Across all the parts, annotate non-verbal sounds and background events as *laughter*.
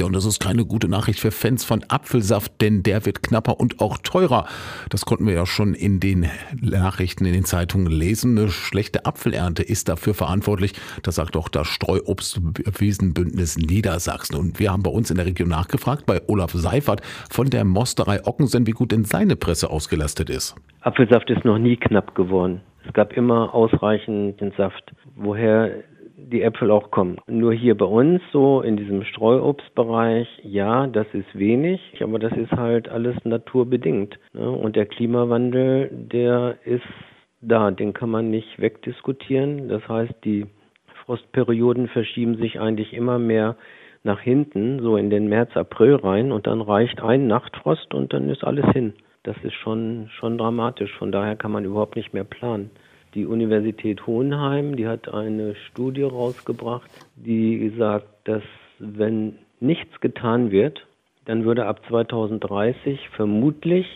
Ja, und das ist keine gute Nachricht für Fans von Apfelsaft, denn der wird knapper und auch teurer. Das konnten wir ja schon in den Nachrichten, in den Zeitungen lesen. Eine schlechte Apfelernte ist dafür verantwortlich. Das sagt auch das Streuobstwiesenbündnis Niedersachsen. Und wir haben bei uns in der Region nachgefragt bei Olaf Seifert von der Mosterei Ockensen, wie gut denn seine Presse ausgelastet ist. Apfelsaft ist noch nie knapp geworden. Es gab immer ausreichend Saft. Woher die Äpfel auch kommen. Nur hier bei uns so in diesem Streuobstbereich, ja, das ist wenig, aber das ist halt alles naturbedingt. Ne? Und der Klimawandel, der ist da, den kann man nicht wegdiskutieren. Das heißt, die Frostperioden verschieben sich eigentlich immer mehr nach hinten, so in den März, April rein und dann reicht ein Nachtfrost und dann ist alles hin. Das ist schon, schon dramatisch. Von daher kann man überhaupt nicht mehr planen. Die Universität Hohenheim, die hat eine Studie rausgebracht, die sagt, dass wenn nichts getan wird, dann würde ab 2030 vermutlich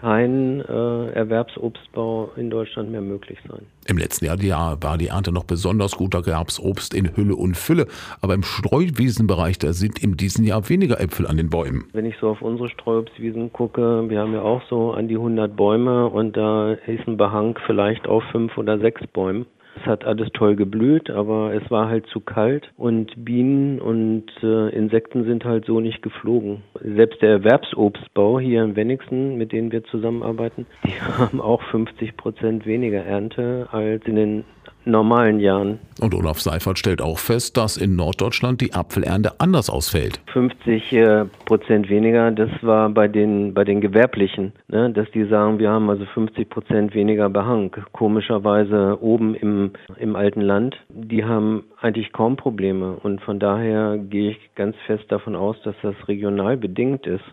kein äh, Erwerbsobstbau in Deutschland mehr möglich sein. Im letzten Jahr war die Ernte noch besonders gut, da gab es Obst in Hülle und Fülle. Aber im Streuwiesenbereich, da sind in diesem Jahr weniger Äpfel an den Bäumen. Wenn ich so auf unsere Streuobstwiesen gucke, wir haben ja auch so an die 100 Bäume und da ist ein Behang vielleicht auf fünf oder sechs Bäumen. Es hat alles toll geblüht, aber es war halt zu kalt und Bienen und äh, Insekten sind halt so nicht geflogen. Selbst der Erwerbsobstbau hier in Wenigsen, mit denen wir zusammenarbeiten, *laughs* die haben auch 50 Prozent weniger Ernte als in den normalen Jahren. Und Olaf Seifert stellt auch fest, dass in Norddeutschland die Apfelernte anders ausfällt. 50 äh, Prozent weniger, das war bei den, bei den Gewerblichen, ne, dass die sagen, wir haben also 50 Prozent weniger Behang. Komischerweise oben im, im alten Land, die haben eigentlich kaum Probleme. Und von daher gehe ich ganz fest davon aus, dass das regional bedingt ist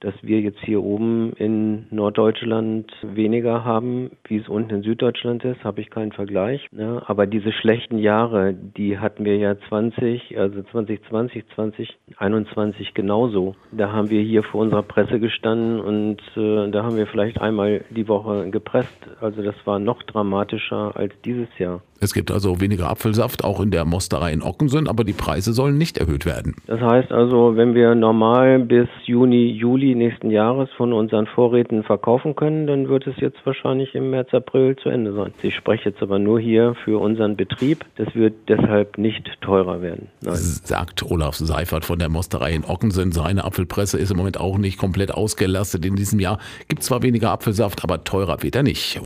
dass wir jetzt hier oben in Norddeutschland weniger haben, wie es unten in Süddeutschland ist, habe ich keinen Vergleich. Ne? Aber diese schlechten Jahre, die hatten wir ja 20, also 2020, 2021 genauso. Da haben wir hier vor unserer Presse gestanden und äh, da haben wir vielleicht einmal die Woche gepresst. Also das war noch dramatischer als dieses Jahr. Es gibt also weniger Apfelsaft, auch in der Mosterei in Ockensen, aber die Preise sollen nicht erhöht werden. Das heißt also, wenn wir normal bis Juni, Juli nächsten Jahres von unseren Vorräten verkaufen können, dann wird es jetzt wahrscheinlich im März, April zu Ende sein. Ich spreche jetzt aber nur hier für unseren Betrieb. Das wird deshalb nicht teurer werden. Nein. Sagt Olaf Seifert von der Mosterei in Ockensen. Seine Apfelpresse ist im Moment auch nicht komplett ausgelastet in diesem Jahr. Gibt zwar weniger Apfelsaft, aber teurer wird er nicht.